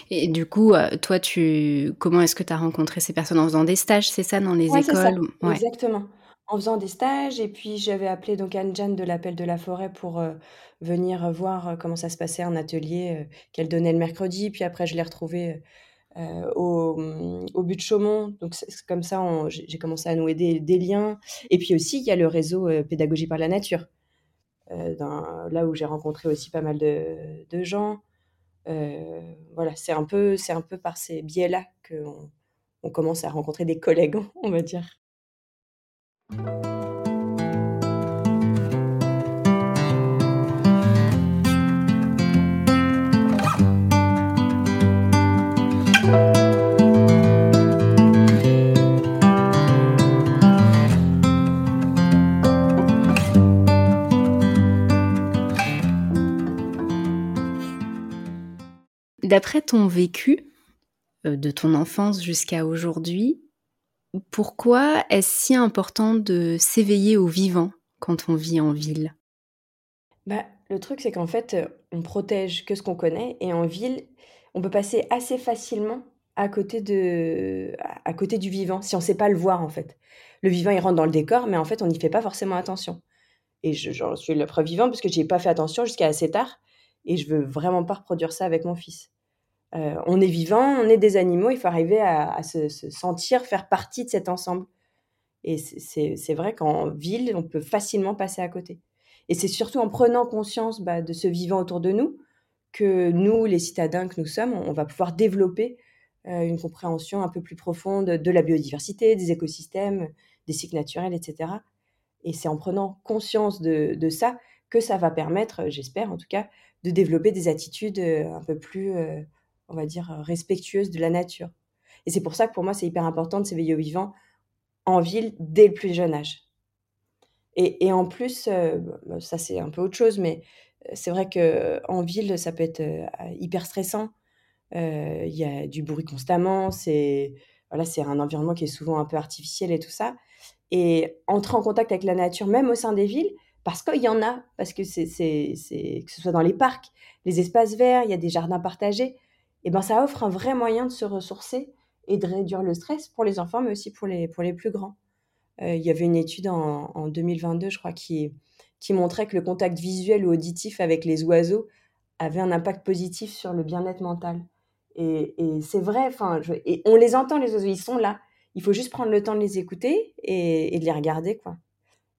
Et du coup, toi, tu comment est-ce que tu as rencontré ces personnes? En faisant des stages, c'est ça, dans les ouais, écoles ouais. Exactement. En faisant des stages, et puis j'avais appelé donc Anne-Jeanne de l'Appel de la Forêt pour euh, venir voir euh, comment ça se passait un atelier qu'elle donnait le mercredi. Puis après, je l'ai retrouvée au, mm, au, but de Chaumont. Donc, c'est comme ça, j'ai commencé à nouer des, des, liens. Et puis aussi, il y a le réseau Pédagogie par la nature, là où j'ai rencontré aussi pas mal de, gens. Euh, voilà, c'est un peu, c'est un peu par ces biais-là qu'on on commence à rencontrer des collègues, on va dire. D'après ton vécu, euh, de ton enfance jusqu'à aujourd'hui, pourquoi est-ce si important de s'éveiller au vivant quand on vit en ville? Bah, Le truc, c'est qu'en fait, on protège que ce qu'on connaît, et en ville, on peut passer assez facilement à côté, de, à côté du vivant, si on ne sait pas le voir, en fait. Le vivant, il rentre dans le décor, mais en fait, on n'y fait pas forcément attention. Et j'en suis la preuve vivante, parce que je n'y ai pas fait attention jusqu'à assez tard, et je veux vraiment pas reproduire ça avec mon fils. Euh, on est vivant, on est des animaux, il faut arriver à, se, sentir faire partie de cet ensemble. Et c'est vrai qu'en ville, on peut facilement passer à côté. Et c'est surtout en prenant conscience bah, de ce vivant autour de nous que nous, les citadins que nous sommes, on va pouvoir développer euh, une compréhension un peu plus profonde de la biodiversité, des écosystèmes, des cycles naturels, etc. Et c'est en prenant conscience de, ça que ça va permettre, j'espère en tout cas, de développer des attitudes euh, un peu plus, on va dire, respectueuses de la nature. Et c'est pour ça que pour moi, c'est hyper important de s'éveiller au vivant en ville dès le plus jeune âge. Et, en plus, bah, ça c'est un peu autre chose, mais c'est vrai qu'en ville, ça peut être hyper stressant. Il y a du bruit constamment, c'est voilà, un environnement qui est souvent un peu artificiel et tout ça. Et entrer en contact avec la nature, même au sein des villes, parce qu'il y en a, parce que c'est, que ce soit dans les parcs, les espaces verts, il y a des jardins partagés, et ben ça offre un vrai moyen de se ressourcer et de réduire le stress pour les enfants, mais aussi pour les, pour les plus grands. il y avait une étude en, en 2022, je crois, qui, qui montrait que le contact visuel ou auditif avec les oiseaux avait un impact positif sur le bien-être mental. Et, c'est vrai, enfin, et on les entend, les oiseaux, ils sont là. Il faut juste prendre le temps de les écouter et, de les regarder, quoi.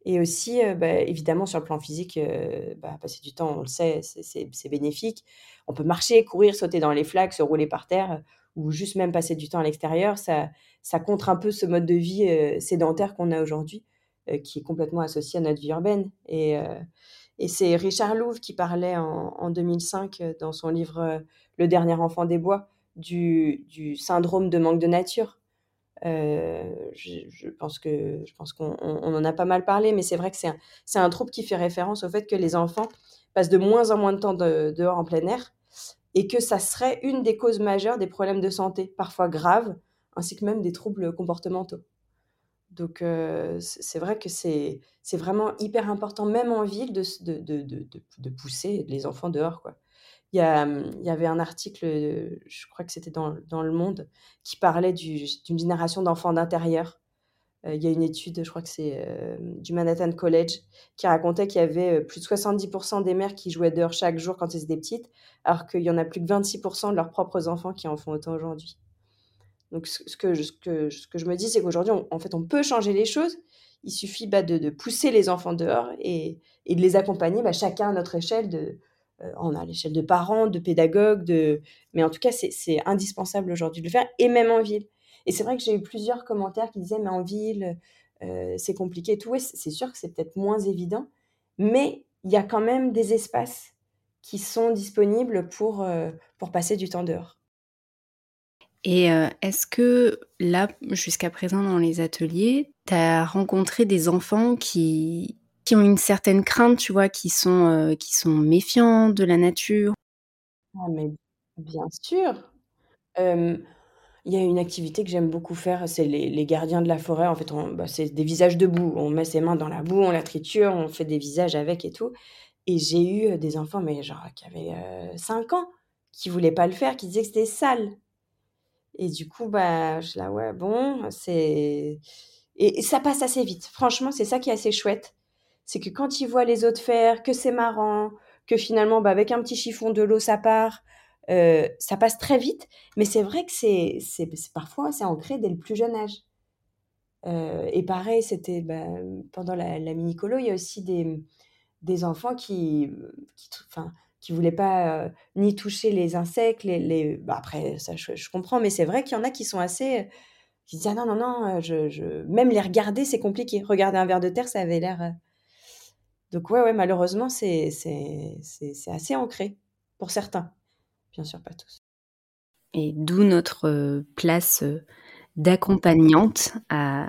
Et aussi, euh, bah, évidemment, sur le plan physique, euh, bah, passer du temps, on le sait, c'est bénéfique. On peut marcher, courir, sauter dans les flaques, se rouler par terre, ou juste même passer du temps à l'extérieur. Ça, ça contre un peu ce mode de vie euh, sédentaire qu'on a aujourd'hui. Qui est complètement associé à notre vie urbaine. Et, c'est Richard Louv qui parlait en, 2005 euh, dans son livre Le dernier enfant des bois du syndrome de manque de nature. Je, pense que je pense qu'on on en a pas mal parlé, mais c'est vrai que c'est un, un trouble qui fait référence au fait que les enfants passent de moins en moins de temps dehors en plein air et que ça serait une des causes majeures des problèmes de santé, parfois graves, ainsi que même des troubles comportementaux. Donc, euh, c'est vrai que c'est vraiment hyper important, même en ville, de, de, de, de, pousser les enfants dehors. Quoi. Il, y avait un article, je crois que c'était dans, Le Monde, qui parlait d'une génération d'enfants d'intérieur. Euh, il y a une étude, je crois que c'est euh, du Manhattan College, qui racontait qu'il y avait plus de 70% des mères qui jouaient dehors chaque jour quand elles étaient petites, alors qu'il y en a plus que 26% de leurs propres enfants qui en font autant aujourd'hui. Donc, ce que, ce que, ce que je me dis, c'est qu'aujourd'hui, en fait, on peut changer les choses. Il suffit bah, de, pousser les enfants dehors et, de les accompagner, bah, chacun à notre échelle. De, euh, on a l'échelle de parents, de pédagogues, de... mais en tout cas, c'est indispensable aujourd'hui de le faire, et même en ville. Et c'est vrai que j'ai eu plusieurs commentaires qui disaient, mais en ville, euh, c'est compliqué et tout. c'est sûr que c'est peut-être moins évident, mais il y a quand même des espaces qui sont disponibles pour, euh, pour passer du temps dehors. Et euh, est-ce que là, jusqu'à présent dans les ateliers, tu as rencontré des enfants qui, qui ont une certaine crainte, tu vois, qui sont, euh, méfiants de la nature ah, mais bien sûr. Il y a une activité que j'aime beaucoup faire, c'est les, gardiens de la forêt. En fait, bah, c'est des visages debout. On met ses mains dans la boue, on la triture, on fait des visages avec et tout. Et j'ai eu des enfants, mais genre qui avaient 5 ans, qui voulaient pas le faire, qui disaient que c'était sale. Et du coup, bah, je là, ouais, bon, c'est. Et, ça passe assez vite. Franchement, c'est ça qui est assez chouette. C'est que quand ils voient les autres faire, que c'est marrant, que finalement, bah, avec un petit chiffon de l'eau, ça part, euh, ça passe très vite. Mais c'est vrai que c'est, c'est, parfois, c'est ancré dès le plus jeune âge. Euh, et pareil, c'était bah, pendant la, la mini-colo, il y a aussi des, des enfants qui, qui enfin, qui voulaient pas euh, ni toucher les insectes, les, les... Bah, après ça je, comprends, mais c'est vrai qu'il y en a qui sont assez, qui disent ah non non non, je, je... même les regarder c'est compliqué. Regarder un verre de terre, ça avait l'air. Donc ouais ouais malheureusement c'est assez ancré pour certains, bien sûr pas tous. Et d'où notre place d'accompagnante à,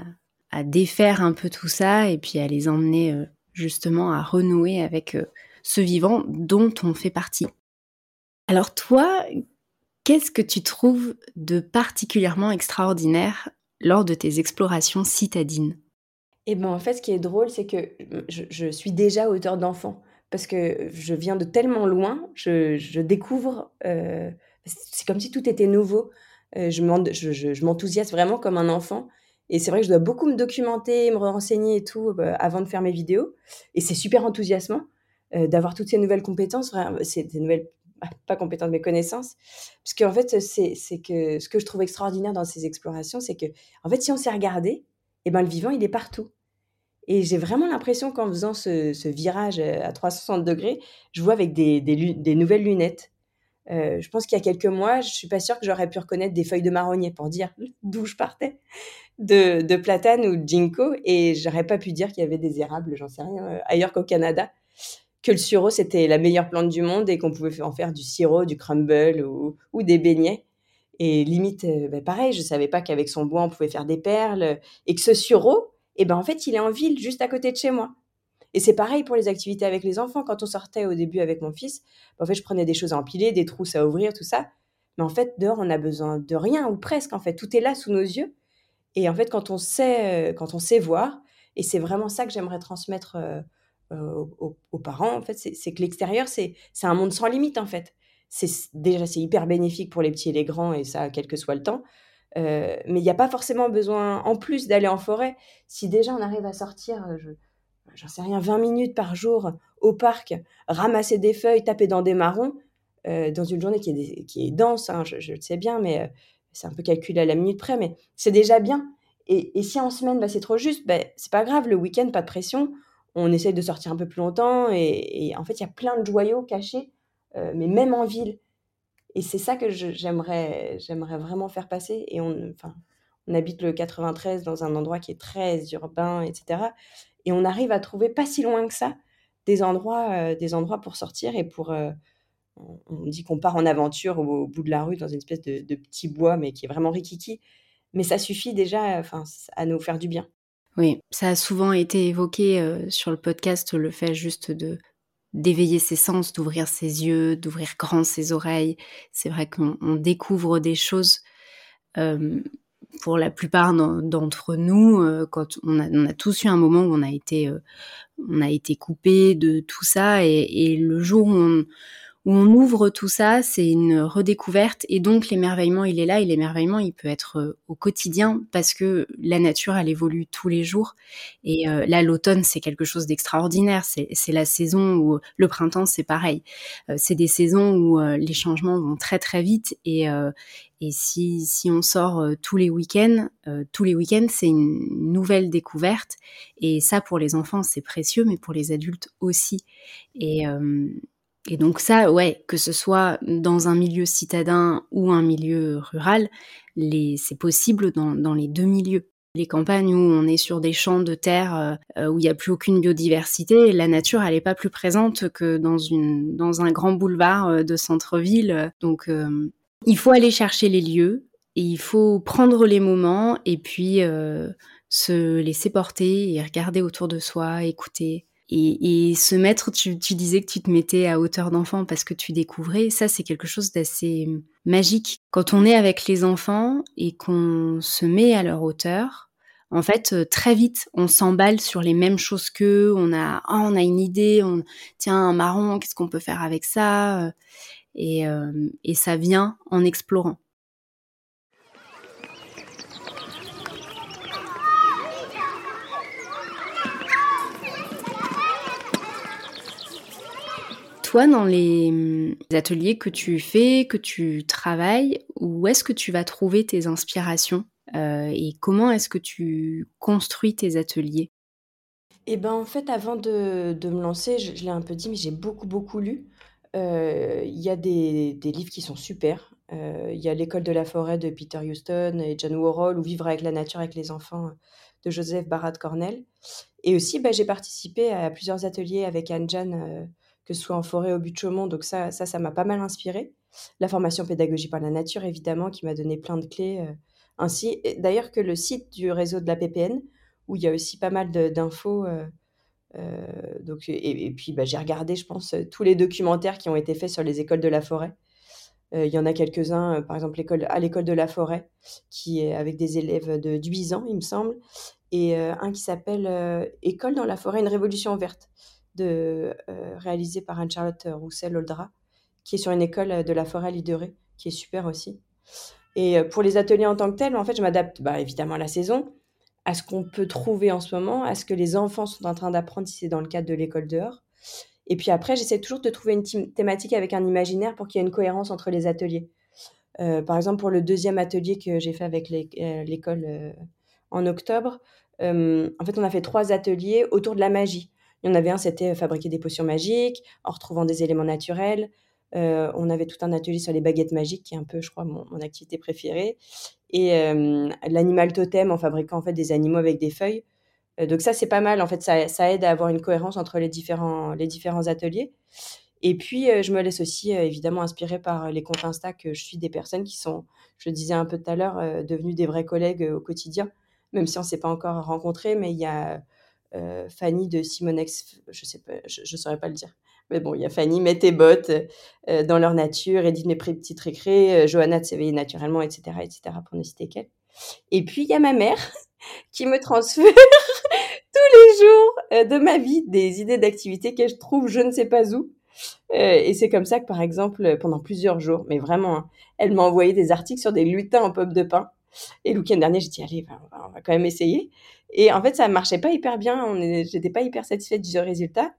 à défaire un peu tout ça et puis à les emmener justement à renouer avec ce vivant dont on fait partie. Alors toi, Qu'est-ce que tu trouves de particulièrement extraordinaire lors de tes explorations citadines? Eh ben, en fait, ce qui est drôle, c'est que je, suis déjà auteur d'enfants parce que je viens de tellement loin, je, découvre. Euh, c'est comme si tout était nouveau. Euh, je m'enthousiasme vraiment comme un enfant. Et c'est vrai que je dois beaucoup me documenter, me renseigner et tout euh, avant de faire mes vidéos. Et c'est super enthousiasmant d'avoir toutes ces nouvelles compétences. Des nouvelles pas compétente, mais connaissances. Parce qu'en fait, c'est que ce que je trouve extraordinaire dans ces explorations, c'est que, en fait, si on s'est regardé, eh ben, le vivant, il est partout. Et j'ai vraiment l'impression qu'en faisant ce, virage euh, à 360 degrés, je vois avec des, nouvelles lunettes. Euh, je pense qu'il y a quelques mois, je suis pas sûre que j'aurais pu reconnaître des feuilles de marronnier pour dire d'où je partais, de, platane ou de ginkgo, et j'aurais pas pu dire qu'il y avait des érables, j'en sais rien, euh, ailleurs qu'au Canada que le sureau, c'était la meilleure plante du monde et qu'on pouvait en faire du sirop, du crumble ou, des beignets. Et limite, bah, pareil, je savais pas qu'avec son bois, on pouvait faire des perles. Et que ce sureau, eh ben, en fait, il est en ville, juste à côté de chez moi. Et c'est pareil pour les activités avec les enfants. Quand on sortait au début avec mon fils, bah, en fait, je prenais des choses à empiler, des trousses à ouvrir, tout ça. Mais en fait, dehors, on a besoin de rien, ou presque, en fait. Tout est là sous nos yeux. Et en fait, quand on sait, euh, quand on sait voir, et c'est vraiment ça que j'aimerais transmettre euh, euh, aux, parents, en fait, c'est que l'extérieur, c'est un monde sans limite, en fait. C'est déjà c'est hyper bénéfique pour les petits et les grands et ça quel que soit le temps. Euh, mais il n'y a pas forcément besoin en plus d'aller en forêt. Si déjà on arrive à sortir, euh, je, j'en sais rien, 20 minutes par jour au parc, ramasser des feuilles, taper dans des marrons, dans une journée qui est, qui est dense, hein, je, le sais bien, mais c'est un peu calculé à la minute près, mais c'est déjà bien. Et, si en semaine, bah, c'est trop juste, bah, c'est pas grave, le week-end, pas de pression, on essaye de sortir un peu plus longtemps. Et, en fait, il y a plein de joyaux cachés, euh, mais même en ville. Et c'est ça que j'aimerais, j'aimerais vraiment faire passer. Et on, enfin, on habite le 93 dans un endroit qui est très urbain, etc. Et on arrive à trouver pas si loin que ça des endroits, euh, des endroits pour sortir et pour. Euh, on dit qu'on part en aventure au, bout de la rue dans une espèce de, de, petit bois, mais qui est vraiment rikiki. Mais ça suffit déjà, enfin, à nous faire du bien. Oui, ça a souvent été évoqué euh, sur le podcast, le fait juste de d'éveiller ses sens, d'ouvrir ses yeux, d'ouvrir grand ses oreilles. C'est vrai qu'on découvre des choses. Euh, pour la plupart d'entre nous, euh, quand on a, tous eu un moment où on a été, on a été coupé de tout ça, et, et le jour où on, où on ouvre tout ça, c'est une redécouverte. Et donc l'émerveillement il est là. Et l'émerveillement il peut être euh, au quotidien parce que la nature elle évolue tous les jours. Et euh, là l'automne c'est quelque chose d'extraordinaire, c'est la saison où le printemps c'est pareil, euh, c'est des saisons où les changements vont très très vite. Et, et si, si on sort tous les week-ends, tous les week-ends c'est une nouvelle découverte. Et ça pour les enfants c'est précieux mais pour les adultes aussi. Et et donc ça, ouais, que ce soit dans un milieu citadin ou un milieu rural, c'est possible dans, les deux milieux. Les campagnes où on est sur des champs de terre euh, où il n'y a plus aucune biodiversité, la nature elle n'est pas plus présente que dans, un grand boulevard euh, de centre-ville. Donc euh, il faut aller chercher les lieux et il faut prendre les moments et puis se laisser porter et regarder autour de soi, écouter. Et, se mettre, tu, disais que tu te mettais à hauteur d'enfant parce que tu découvrais, ça c'est quelque chose d'assez magique. Quand on est avec les enfants et qu'on se met à leur hauteur, en fait, euh, très vite, on s'emballe sur les mêmes choses qu'eux, on a, oh, on a une idée, on, tiens, un marron, qu'est-ce qu'on peut faire avec ça? Et, euh, et ça vient en explorant. Dans les ateliers que tu fais, que tu travailles, où est-ce que tu vas trouver tes inspirations euh, et comment est-ce que tu construis tes ateliers? Eh ben, en fait, avant de, me lancer, je, l'ai un peu dit, mais j'ai beaucoup, beaucoup lu. Euh, il y a des, livres qui sont super. Euh, il y a L'école de la forêt de Peter Houston et John Warhol ou Vivre avec la nature avec les enfants de Joseph Barat Cornell. Et aussi, bah, j'ai participé à plusieurs ateliers avec Anne-Jeanne que ce soit en forêt au but de Chaumont. Donc ça, ça, ça m'a pas mal inspiré. La formation pédagogie par la nature, évidemment, qui m'a donné plein de clés. Euh, ainsi, d'ailleurs que le site du réseau de la PPN, où il y a aussi pas mal d'infos. Euh, euh, et, puis, bah, j'ai regardé, je pense, tous les documentaires qui ont été faits sur les écoles de la forêt. il y en a quelques-uns, par exemple à l'école de la forêt, qui est avec des élèves de Duisan, il me semble, et un qui s'appelle École dans la forêt, une révolution verte, de, réalisé par Anne-Charlotte Roussel-Oldra, qui est sur une école de la forêt à qui est super aussi. Et pour les ateliers en tant que tels, en fait, je m'adapte bah, évidemment à la saison, à ce qu'on peut trouver en ce moment, à ce que les enfants sont en train d'apprendre si c'est dans le cadre de l'école dehors. Et puis après, j'essaie toujours de trouver une thématique avec un imaginaire pour qu'il y ait une cohérence entre les ateliers. Euh, par exemple, pour le deuxième atelier que j'ai fait avec euh, l'école euh, en octobre, en fait, on a fait trois ateliers autour de la magie. Il y en avait un, c'était fabriquer des potions magiques en retrouvant des éléments naturels. on avait tout un atelier sur les baguettes magiques, qui est un peu, je crois, mon, activité préférée. Et l'animal totem en fabriquant en fait des animaux avec des feuilles. donc ça, c'est pas mal. En fait, ça, ça, aide à avoir une cohérence entre les différents, les différents ateliers. Et puis, je me laisse aussi évidemment inspirer par les comptes Insta que je suis des personnes qui sont, je le disais un peu tout à l'heure, devenues des vrais collègues au quotidien, même si on ne s'est pas encore rencontrés. Mais il y a Fanny de Simonex, je sais saurais pas le dire. Mais bon, il y a Fanny, met tes bottes dans leur nature, Edith, mes petites récré, Johanna de s'éveiller naturellement, etc., etc., pour ne citer qu'elle. Et puis, il y a ma mère qui me transfère tous les jours de ma vie des idées d'activités que je trouve je ne sais pas où. Euh, et c'est comme ça que, par exemple, pendant plusieurs jours, mais vraiment, hein, elle m'a envoyé des articles sur des lutins en pomme de pain. Et le week-end dernier, j'ai dit, allez, on va, quand même essayer. Et en fait, ça marchait pas hyper bien. J'étais pas hyper satisfaite du résultat.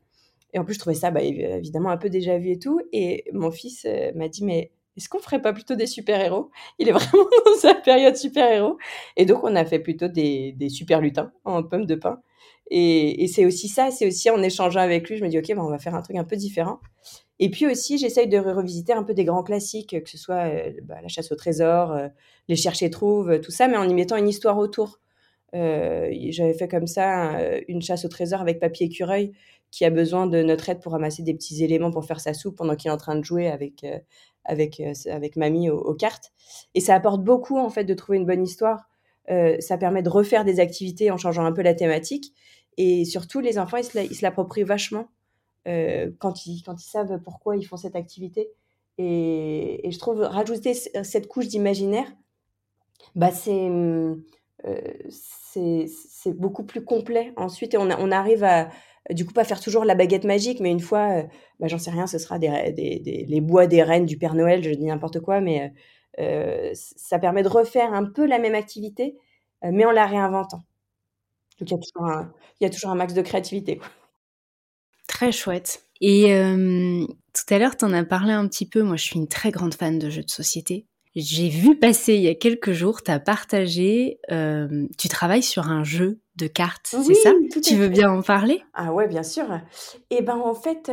Et en plus, je trouvais ça, bah, évidemment, un peu déjà vu et tout. Et mon fils euh, m'a dit, mais est-ce qu'on ferait pas plutôt des super-héros? Il est vraiment dans sa période super-héros. Et donc, on a fait plutôt des, super lutins en pommes de pain. Et, c'est aussi ça, c'est aussi en échangeant avec lui, je me dis, OK, ben, on va faire un truc un peu différent. Et puis aussi, j'essaye de revisiter un peu des grands classiques, que ce soit euh, bah, la chasse au trésor, euh, les chercher trouve, tout ça, mais en y mettant une histoire autour. Euh, j'avais fait comme ça une chasse au trésor avec papier écureuil qui a besoin de notre aide pour ramasser des petits éléments pour faire sa soupe pendant qu'il est en train de jouer avec, avec, avec mamie aux, cartes. Et ça apporte beaucoup en fait de trouver une bonne histoire. ça permet de refaire des activités en changeant un peu la thématique. Et surtout, les enfants, ils se l'approprient vachement euh, quand, ils, quand ils savent pourquoi ils font cette activité. Et, je trouve rajouter cette couche d'imaginaire, bah euh, c'est c'est beaucoup plus complet ensuite. Et on, arrive à, du coup, pas faire toujours la baguette magique, mais une fois, euh, bah, j'en sais rien, ce sera des, les bois des reines du Père Noël, je dis n'importe quoi, mais ça permet de refaire un peu la même activité, mais en la réinventant. Donc il y a toujours un max de créativité. Très chouette. Et tout à l'heure, tu en as parlé un petit peu. Moi, je suis une très grande fan de jeux de société. J'ai vu passer il y a quelques jours, tu as partagé, tu travailles sur un jeu de cartes, c'est ça? Tu veux bien en parler? Ah ouais, bien sûr. Et eh ben en fait,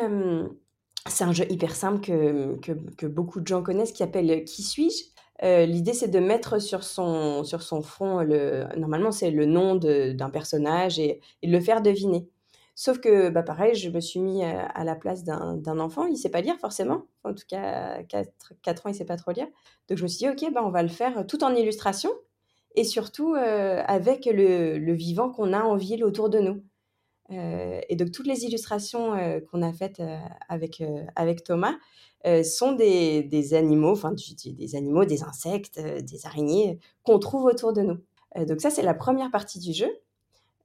c'est un jeu hyper simple que, que, que, beaucoup de gens connaissent qui s'appelle Qui suis-je? Euh, l'idée, c'est de mettre sur son, sur son front, le, normalement, c'est le nom d'un personnage et, de le faire deviner. Sauf que, bah, pareil, je me suis mis à, la place d'un enfant. Il sait pas lire forcément. En tout cas, 4, 4 ans, il sait pas trop lire. Donc, je me suis dit, OK, bah, on va le faire tout en illustration et surtout euh, avec le, le vivant qu'on a en ville autour de nous. Euh, et donc, toutes les illustrations qu'on a faites avec, avec Thomas, euh, sont des, des animaux, enfin des animaux, des insectes, euh, des araignées qu'on trouve autour de nous. Euh, donc ça, c'est la première partie du jeu.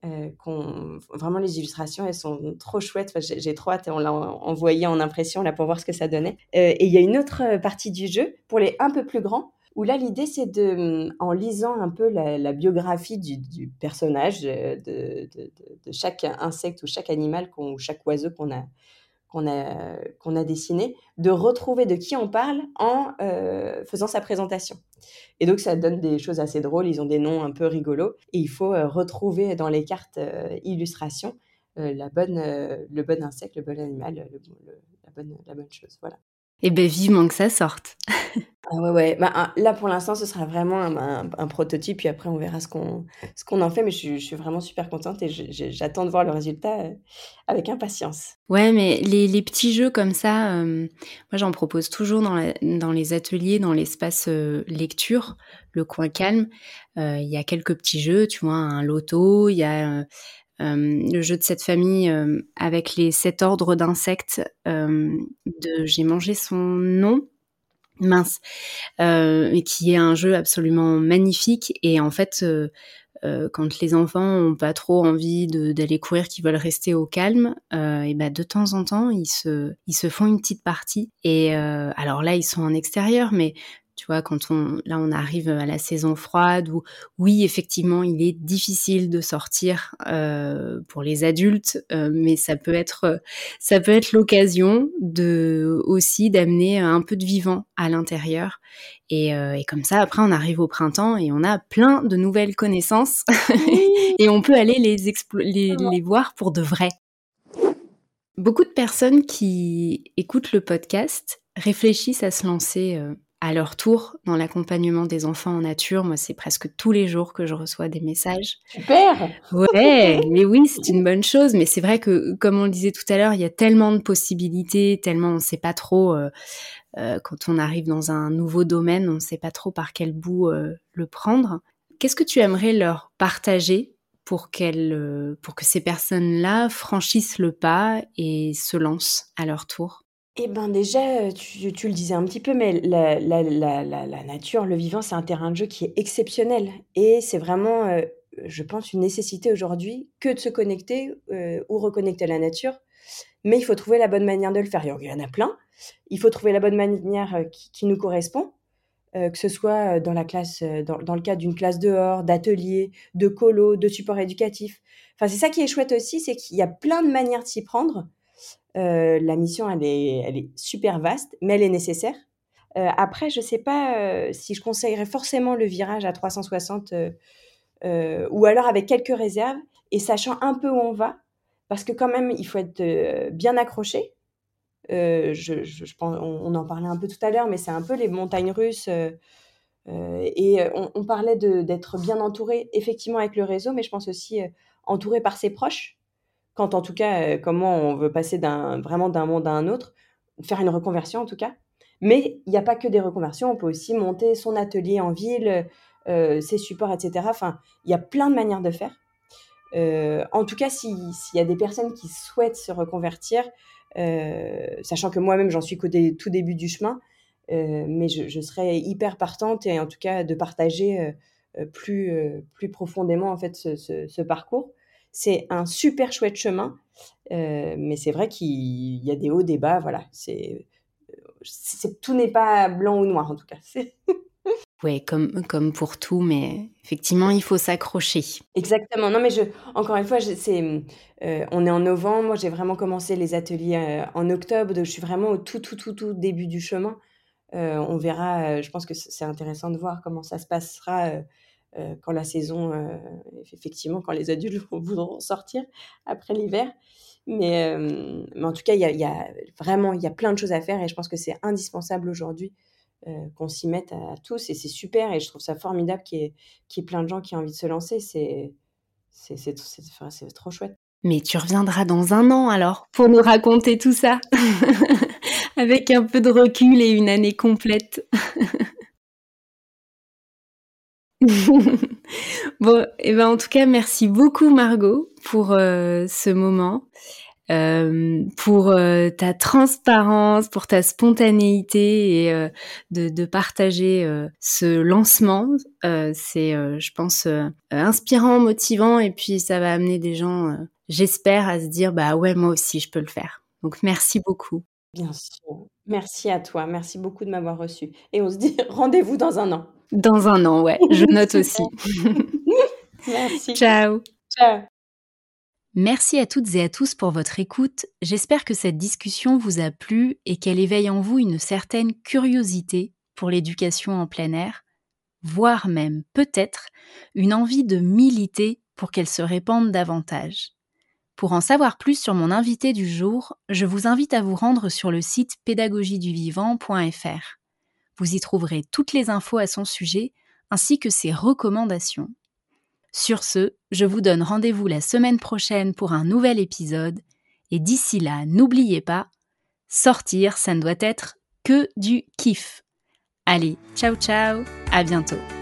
Vraiment les illustrations elles sont trop chouettes. J'ai trop hâte. On l'a envoyé en impression là pour voir ce que ça donnait. Et il y a une autre partie du jeu pour les un peu plus grands où là l'idée c'est de en lisant un peu la, biographie du, personnage de, de, chaque insecte ou chaque animal ou chaque oiseau qu'on a qu'on a, a dessiné, de retrouver de qui on parle en euh, faisant sa présentation. Et donc, ça donne des choses assez drôles, ils ont des noms un peu rigolos, et il faut euh, retrouver dans les cartes euh, illustrations la bonne, le bon insecte, le bon animal, la, bonne, la bonne chose. Voilà. Eh bien, vivement que ça sorte. ah ouais, ouais. Bah, là, pour l'instant, ce sera vraiment un, prototype, puis après, on verra ce qu'on en fait. Mais je, suis vraiment super contente et j'attends de voir le résultat euh, avec impatience. Ouais, mais les, les petits jeux comme ça, euh, moi, j'en propose toujours dans, dans les ateliers, dans l'espace euh, lecture, le coin calme. Il y a quelques petits jeux, tu vois, un loto, il y a le jeu de cette famille avec les sept ordres d'insectes de j'ai mangé son nom mince, euh, qui est un jeu absolument magnifique. Et en fait, euh, euh, quand les enfants ont pas trop envie d'aller courir, qui veulent rester au calme, et ben de temps en temps, ils se, ils se font une petite partie. Et alors là, ils sont en extérieur, mais tu vois, quand on, là, on arrive à la saison froide où, oui, effectivement, il est difficile de sortir euh, pour les adultes, euh, mais ça peut être, ça peut être l'occasion de aussi d'amener un peu de vivant à l'intérieur. Et, euh, et, comme ça, après, on arrive au printemps et on a plein de nouvelles connaissances et on peut aller les, les, les voir pour de vrai. Beaucoup de personnes qui écoutent le podcast réfléchissent à se lancer à leur tour dans l'accompagnement des enfants en nature. Moi, c'est presque tous les jours que je reçois des messages. Super Ouais, mais oui, c'est une bonne chose. Mais c'est vrai que, comme on le disait tout à l'heure, il y a tellement de possibilités, tellement on ne sait pas trop. Euh, euh, quand on arrive dans un nouveau domaine, on ne sait pas trop par quel bout euh, le prendre. Qu'est-ce que tu aimerais leur partager pour, qu'elles, pour que ces personnes-là franchissent le pas et se lancent à leur tour? Eh ben déjà, tu, le disais un petit peu, mais la, nature, le vivant, c'est un terrain de jeu qui est exceptionnel. Et c'est vraiment, je pense, une nécessité aujourd'hui que de se connecter ou reconnecter à la nature. Mais il faut trouver la bonne manière de le faire. Il y en a plein. Il faut trouver la bonne manière qui, nous correspond, que ce soit dans la classe, dans, dans le cadre d'une classe dehors, d'atelier, de colo, de support éducatif. Enfin, c'est ça qui est chouette aussi, c'est qu'il y a plein de manières de s'y prendre. Euh, la mission, elle est, super vaste, mais elle est nécessaire. Euh, après, je ne sais pas euh, si je conseillerais forcément le virage à 360 ou alors avec quelques réserves et sachant un peu où on va, parce que quand même, il faut être bien accroché. Je, on, en parlait un peu tout à l'heure, mais c'est un peu les montagnes russes. et on parlait d'être bien entouré, effectivement, avec le réseau, mais je pense aussi entouré par ses proches quand en tout cas, euh, comment on veut passer vraiment d'un monde à un autre, faire une reconversion en tout cas. Mais il n'y a pas que des reconversions, on peut aussi monter son atelier en ville, euh, ses supports, etc. Enfin, il y a plein de manières de faire. Euh, en tout cas, s'il y a des personnes qui souhaitent se reconvertir, sachant que moi-même j'en suis qu'au tout début du chemin, mais je, serais hyper partante et en tout cas de partager plus, plus profondément en fait ce parcours. C'est un super chouette chemin, euh, mais c'est vrai qu'il y a des hauts, des bas, voilà. C'est, tout n'est pas blanc ou noir en tout cas. Oui, comme, comme pour tout, mais effectivement, il faut s'accrocher. Exactement. Non, mais je, encore une fois, c'est, euh, on est en novembre. Moi, j'ai vraiment commencé les ateliers euh, en octobre. Donc, je suis vraiment au tout, tout, tout, tout début du chemin. on verra. je pense que c'est intéressant de voir comment ça se passera euh, quand la saison, euh, effectivement, quand les adultes voudront sortir après l'hiver. Mais, euh, mais, en tout cas, il y a, vraiment y a plein de choses à faire et je pense que c'est indispensable aujourd'hui qu'on s'y mette à, tous et c'est super et je trouve ça formidable qu'il y, ait plein de gens qui ont envie de se lancer. C'est trop chouette. Mais tu reviendras dans un an alors pour nous raconter tout ça avec un peu de recul et une année complète. bon, et eh ben en tout cas, merci beaucoup Margot pour euh, ce moment, euh, pour euh, ta transparence, pour ta spontanéité et de, de, partager ce lancement. C'est, je pense, inspirant, motivant, et puis ça va amener des gens, j'espère, à se dire bah ouais, moi aussi, je peux le faire. Donc merci beaucoup. Bien sûr. Merci à toi. Merci beaucoup de m'avoir reçu. Et on se dit rendez-vous dans un an. Dans un an, ouais. Je note aussi. Merci. Ciao. Ciao. Merci à toutes et à tous pour votre écoute. J'espère que cette discussion vous a plu et qu'elle éveille en vous une certaine curiosité pour l'éducation en plein air, voire même peut-être une envie de militer pour qu'elle se répande davantage. Pour en savoir plus sur mon invité du jour, je vous invite à vous rendre sur le site pédagogieduvivant.fr. Vous y trouverez toutes les infos à son sujet ainsi que ses recommandations. Sur ce, je vous donne rendez-vous la semaine prochaine pour un nouvel épisode et d'ici là, n'oubliez pas, sortir, ça ne doit être que du kiff. Allez, ciao ciao, à bientôt.